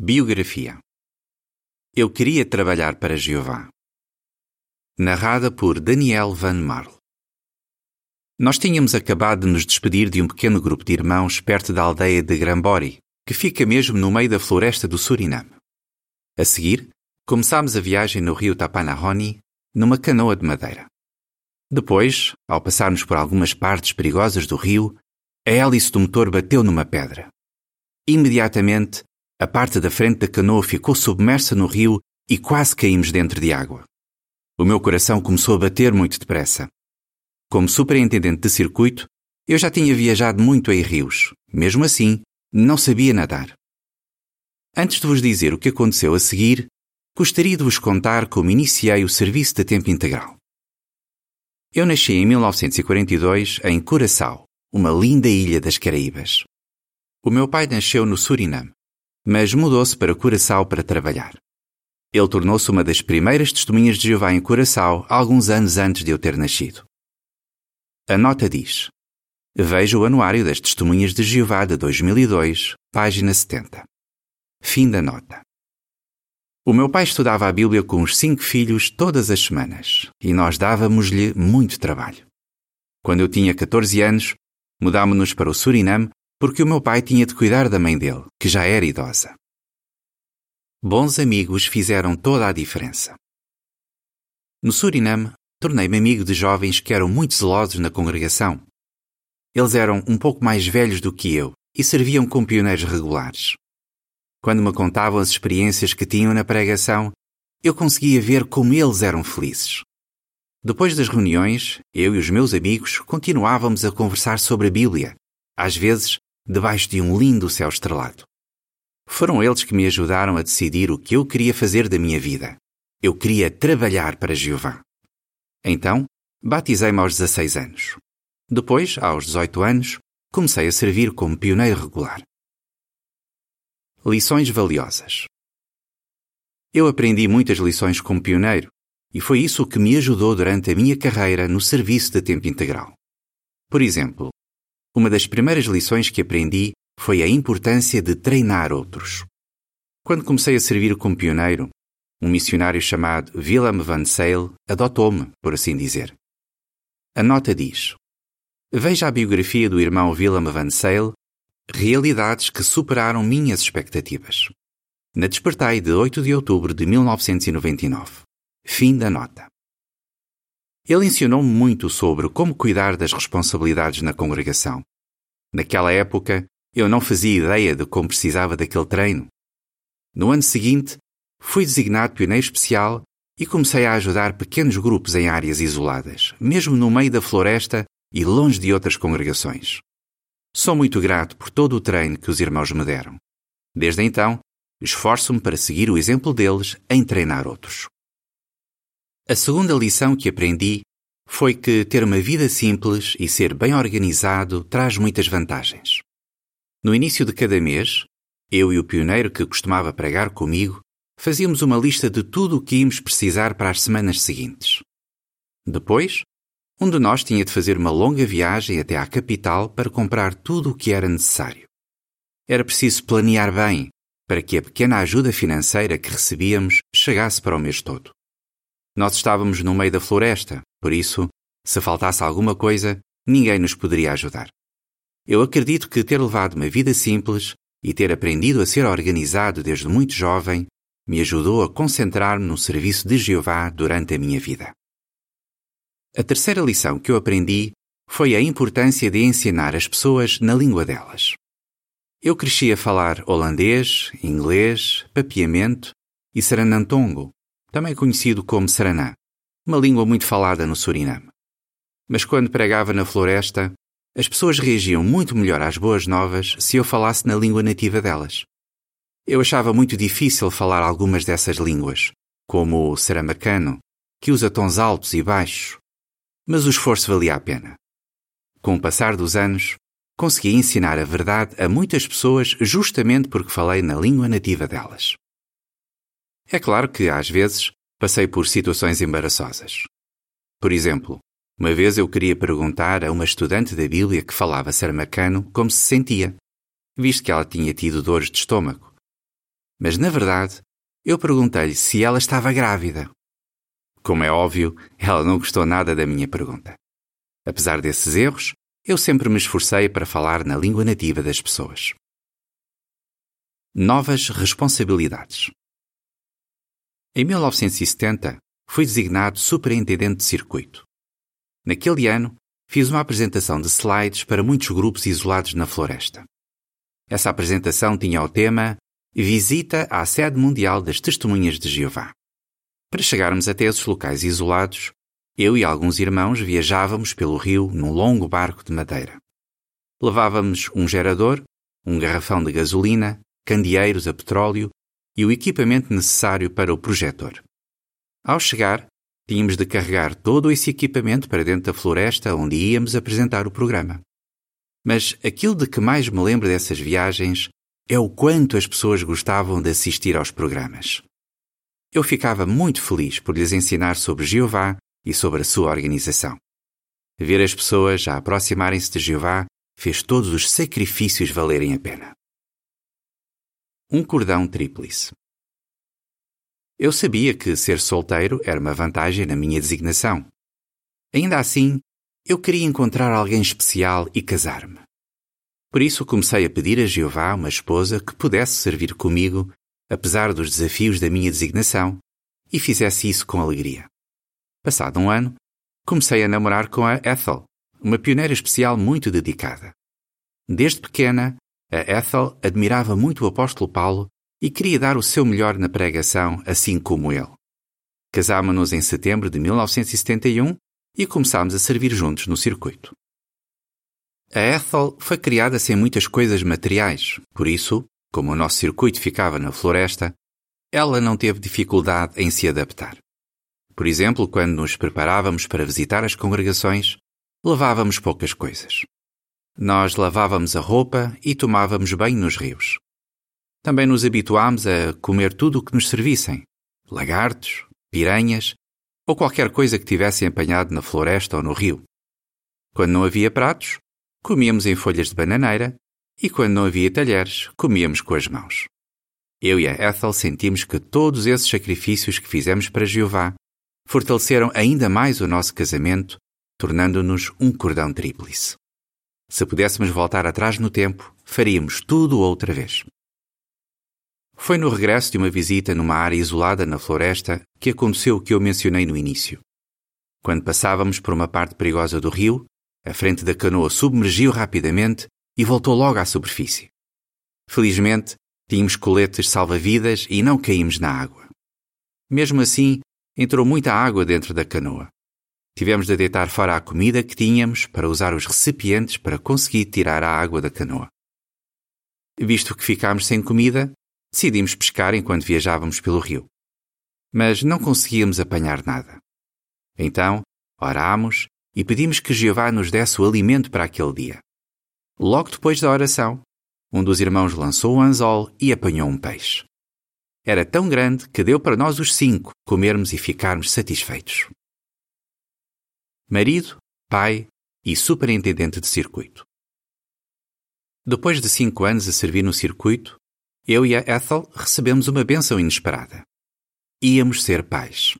Biografia Eu queria trabalhar para Jeová. Narrada por Daniel Van Marl. Nós tínhamos acabado de nos despedir de um pequeno grupo de irmãos perto da aldeia de Grambori, que fica mesmo no meio da floresta do Suriname. A seguir, começámos a viagem no rio Tapanahoni, numa canoa de madeira. Depois, ao passarmos por algumas partes perigosas do rio, a hélice do motor bateu numa pedra. Imediatamente, a parte da frente da canoa ficou submersa no rio e quase caímos dentro de água. O meu coração começou a bater muito depressa. Como superintendente de circuito, eu já tinha viajado muito em rios. Mesmo assim, não sabia nadar. Antes de vos dizer o que aconteceu a seguir, gostaria de vos contar como iniciei o serviço de tempo integral. Eu nasci em 1942 em Curaçao, uma linda ilha das Caraíbas. O meu pai nasceu no Suriname mas mudou-se para Curaçao para trabalhar. Ele tornou-se uma das primeiras testemunhas de Jeová em Curaçao alguns anos antes de eu ter nascido. A nota diz: Veja o Anuário das Testemunhas de Jeová de 2002, página 70. Fim da nota. O meu pai estudava a Bíblia com os cinco filhos todas as semanas e nós dávamos-lhe muito trabalho. Quando eu tinha 14 anos, mudámos-nos para o Suriname porque o meu pai tinha de cuidar da mãe dele, que já era idosa. Bons amigos fizeram toda a diferença. No Suriname, tornei-me amigo de jovens que eram muito zelosos na congregação. Eles eram um pouco mais velhos do que eu e serviam como pioneiros regulares. Quando me contavam as experiências que tinham na pregação, eu conseguia ver como eles eram felizes. Depois das reuniões, eu e os meus amigos continuávamos a conversar sobre a Bíblia, às vezes debaixo de um lindo céu estrelado. Foram eles que me ajudaram a decidir o que eu queria fazer da minha vida. Eu queria trabalhar para Jeová. Então, batizei-me aos 16 anos. Depois, aos 18 anos, comecei a servir como pioneiro regular. Lições valiosas. Eu aprendi muitas lições como pioneiro, e foi isso que me ajudou durante a minha carreira no serviço de tempo integral. Por exemplo, uma das primeiras lições que aprendi foi a importância de treinar outros. Quando comecei a servir como pioneiro, um missionário chamado Willem van Sale adotou-me, por assim dizer. A nota diz: Veja a biografia do irmão Willem van Sale, realidades que superaram minhas expectativas. Na Despertai de 8 de outubro de 1999. Fim da nota. Ele ensinou-me muito sobre como cuidar das responsabilidades na congregação. Naquela época, eu não fazia ideia de como precisava daquele treino. No ano seguinte, fui designado pioneiro especial e comecei a ajudar pequenos grupos em áreas isoladas, mesmo no meio da floresta e longe de outras congregações. Sou muito grato por todo o treino que os irmãos me deram. Desde então, esforço-me para seguir o exemplo deles em treinar outros. A segunda lição que aprendi foi que ter uma vida simples e ser bem organizado traz muitas vantagens. No início de cada mês, eu e o pioneiro que costumava pregar comigo fazíamos uma lista de tudo o que íamos precisar para as semanas seguintes. Depois, um de nós tinha de fazer uma longa viagem até à capital para comprar tudo o que era necessário. Era preciso planear bem para que a pequena ajuda financeira que recebíamos chegasse para o mês todo. Nós estávamos no meio da floresta, por isso, se faltasse alguma coisa, ninguém nos poderia ajudar. Eu acredito que ter levado uma vida simples e ter aprendido a ser organizado desde muito jovem me ajudou a concentrar-me no serviço de Jeová durante a minha vida. A terceira lição que eu aprendi foi a importância de ensinar as pessoas na língua delas. Eu cresci a falar holandês, inglês, papiamento e seranantongo, também conhecido como Saraná, uma língua muito falada no Suriname. Mas quando pregava na floresta, as pessoas reagiam muito melhor às boas novas se eu falasse na língua nativa delas. Eu achava muito difícil falar algumas dessas línguas, como o saramacano, que usa tons altos e baixos, mas o esforço valia a pena. Com o passar dos anos, consegui ensinar a verdade a muitas pessoas justamente porque falei na língua nativa delas. É claro que, às vezes, passei por situações embaraçosas. Por exemplo, uma vez eu queria perguntar a uma estudante da Bíblia que falava sarmacano como se sentia, visto que ela tinha tido dores de estômago. Mas, na verdade, eu perguntei-lhe se ela estava grávida. Como é óbvio, ela não gostou nada da minha pergunta. Apesar desses erros, eu sempre me esforcei para falar na língua nativa das pessoas. Novas responsabilidades. Em 1970, fui designado superintendente de circuito. Naquele ano, fiz uma apresentação de slides para muitos grupos isolados na floresta. Essa apresentação tinha o tema Visita à sede mundial das Testemunhas de Jeová. Para chegarmos até esses locais isolados, eu e alguns irmãos viajávamos pelo rio num longo barco de madeira. Levávamos um gerador, um garrafão de gasolina, candeeiros a petróleo e o equipamento necessário para o projetor. Ao chegar, tínhamos de carregar todo esse equipamento para dentro da floresta onde íamos apresentar o programa. Mas aquilo de que mais me lembro dessas viagens é o quanto as pessoas gostavam de assistir aos programas. Eu ficava muito feliz por lhes ensinar sobre Jeová e sobre a sua organização. Ver as pessoas a aproximarem-se de Jeová fez todos os sacrifícios valerem a pena. Um cordão tríplice. Eu sabia que ser solteiro era uma vantagem na minha designação. Ainda assim, eu queria encontrar alguém especial e casar-me. Por isso comecei a pedir a Jeová uma esposa que pudesse servir comigo, apesar dos desafios da minha designação, e fizesse isso com alegria. Passado um ano, comecei a namorar com a Ethel, uma pioneira especial muito dedicada. Desde pequena, a Ethel admirava muito o apóstolo Paulo e queria dar o seu melhor na pregação, assim como ele. Casámonos em setembro de 1971 e começámos a servir juntos no circuito. A Ethel foi criada sem muitas coisas materiais, por isso, como o nosso circuito ficava na floresta, ela não teve dificuldade em se adaptar. Por exemplo, quando nos preparávamos para visitar as congregações, levávamos poucas coisas. Nós lavávamos a roupa e tomávamos banho nos rios. Também nos habituámos a comer tudo o que nos servissem: lagartos, piranhas ou qualquer coisa que tivessem apanhado na floresta ou no rio. Quando não havia pratos, comíamos em folhas de bananeira e quando não havia talheres, comíamos com as mãos. Eu e a Ethel sentimos que todos esses sacrifícios que fizemos para Jeová fortaleceram ainda mais o nosso casamento, tornando-nos um cordão tríplice. Se pudéssemos voltar atrás no tempo, faríamos tudo outra vez. Foi no regresso de uma visita numa área isolada na floresta que aconteceu o que eu mencionei no início. Quando passávamos por uma parte perigosa do rio, a frente da canoa submergiu rapidamente e voltou logo à superfície. Felizmente, tínhamos coletes salva-vidas e não caímos na água. Mesmo assim, entrou muita água dentro da canoa. Tivemos de deitar fora a comida que tínhamos para usar os recipientes para conseguir tirar a água da canoa. Visto que ficámos sem comida, decidimos pescar enquanto viajávamos pelo rio. Mas não conseguíamos apanhar nada. Então, orámos e pedimos que Jeová nos desse o alimento para aquele dia. Logo depois da oração, um dos irmãos lançou o anzol e apanhou um peixe. Era tão grande que deu para nós os cinco comermos e ficarmos satisfeitos. Marido, pai e superintendente de circuito. Depois de cinco anos a servir no circuito, eu e a Ethel recebemos uma bênção inesperada. Íamos ser pais.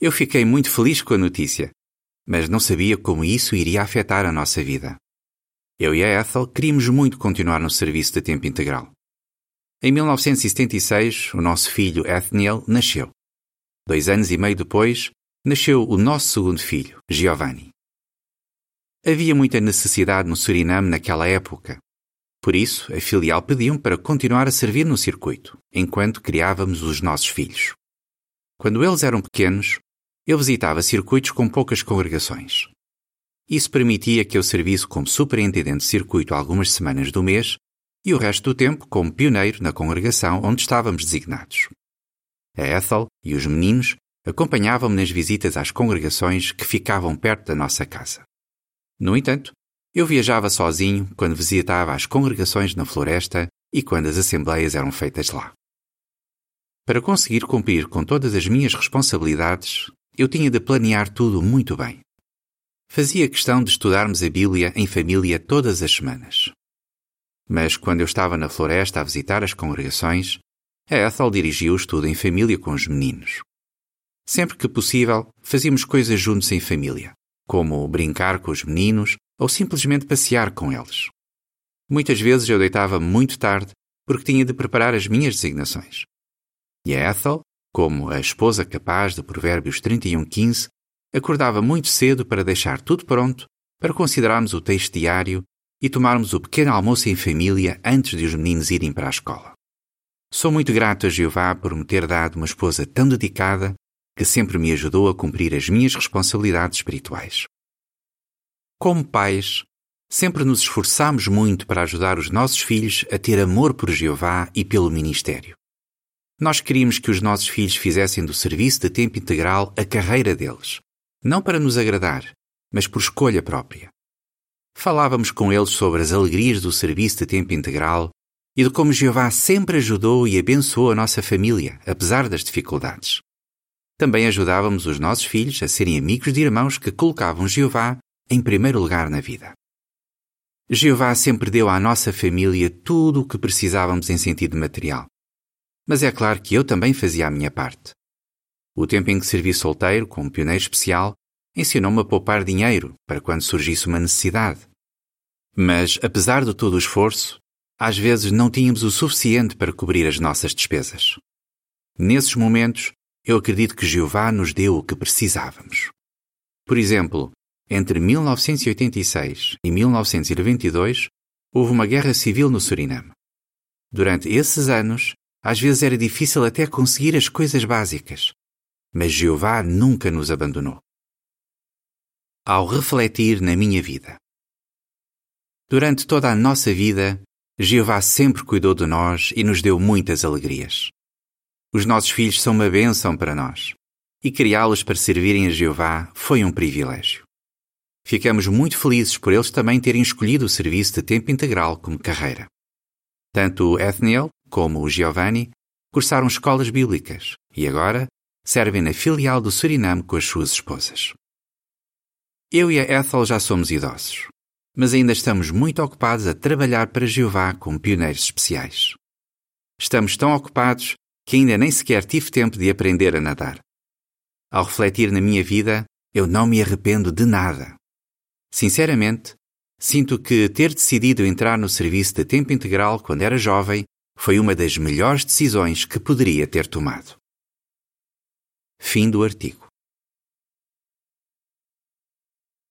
Eu fiquei muito feliz com a notícia mas não sabia como isso iria afetar a nossa vida. Eu e a Ethel queríamos muito continuar no serviço de tempo integral. Em 1976, o nosso filho Ethniel nasceu. Dois anos e meio depois, nasceu o nosso segundo filho, Giovanni. Havia muita necessidade no Suriname naquela época. Por isso, a filial pediu para continuar a servir no circuito, enquanto criávamos os nossos filhos. Quando eles eram pequenos, eu visitava circuitos com poucas congregações. Isso permitia que eu servisse como superintendente de circuito algumas semanas do mês e o resto do tempo como pioneiro na congregação onde estávamos designados. A Ethel e os meninos acompanhavam-me nas visitas às congregações que ficavam perto da nossa casa. No entanto, eu viajava sozinho quando visitava as congregações na floresta e quando as assembleias eram feitas lá. Para conseguir cumprir com todas as minhas responsabilidades, eu tinha de planear tudo muito bem. Fazia questão de estudarmos a Bíblia em família todas as semanas. Mas quando eu estava na floresta a visitar as congregações, a Ethel dirigia o estudo em família com os meninos. Sempre que possível, fazíamos coisas juntos em família, como brincar com os meninos ou simplesmente passear com eles. Muitas vezes eu deitava muito tarde porque tinha de preparar as minhas designações. E a Ethel, como a esposa capaz de Provérbios 31:15, acordava muito cedo para deixar tudo pronto para considerarmos o texto diário e tomarmos o pequeno almoço em família antes de os meninos irem para a escola. Sou muito grato a Jeová por me ter dado uma esposa tão dedicada que sempre me ajudou a cumprir as minhas responsabilidades espirituais. Como pais, sempre nos esforçamos muito para ajudar os nossos filhos a ter amor por Jeová e pelo ministério. Nós queríamos que os nossos filhos fizessem do serviço de tempo integral a carreira deles, não para nos agradar, mas por escolha própria. Falávamos com eles sobre as alegrias do serviço de tempo integral e de como Jeová sempre ajudou e abençoou a nossa família, apesar das dificuldades. Também ajudávamos os nossos filhos a serem amigos de irmãos que colocavam Jeová em primeiro lugar na vida. Jeová sempre deu à nossa família tudo o que precisávamos em sentido material. Mas é claro que eu também fazia a minha parte. O tempo em que servi solteiro, como pioneiro especial, ensinou-me a poupar dinheiro para quando surgisse uma necessidade. Mas, apesar de todo o esforço, às vezes não tínhamos o suficiente para cobrir as nossas despesas. Nesses momentos, eu acredito que Jeová nos deu o que precisávamos. Por exemplo, entre 1986 e 1992, houve uma guerra civil no Suriname. Durante esses anos, às vezes era difícil até conseguir as coisas básicas, mas Jeová nunca nos abandonou. Ao refletir na minha vida. Durante toda a nossa vida, Jeová sempre cuidou de nós e nos deu muitas alegrias. Os nossos filhos são uma bênção para nós, e criá-los para servirem a Jeová foi um privilégio. Ficamos muito felizes por eles também terem escolhido o serviço de tempo integral como carreira. Tanto o Ethniel como o Giovanni cursaram escolas bíblicas e agora servem na filial do Suriname com as suas esposas. Eu e a Ethel já somos idosos, mas ainda estamos muito ocupados a trabalhar para Jeová como pioneiros especiais. Estamos tão ocupados que ainda nem sequer tive tempo de aprender a nadar. Ao refletir na minha vida, eu não me arrependo de nada. Sinceramente, sinto que ter decidido entrar no serviço de tempo integral quando era jovem foi uma das melhores decisões que poderia ter tomado. Fim do artigo.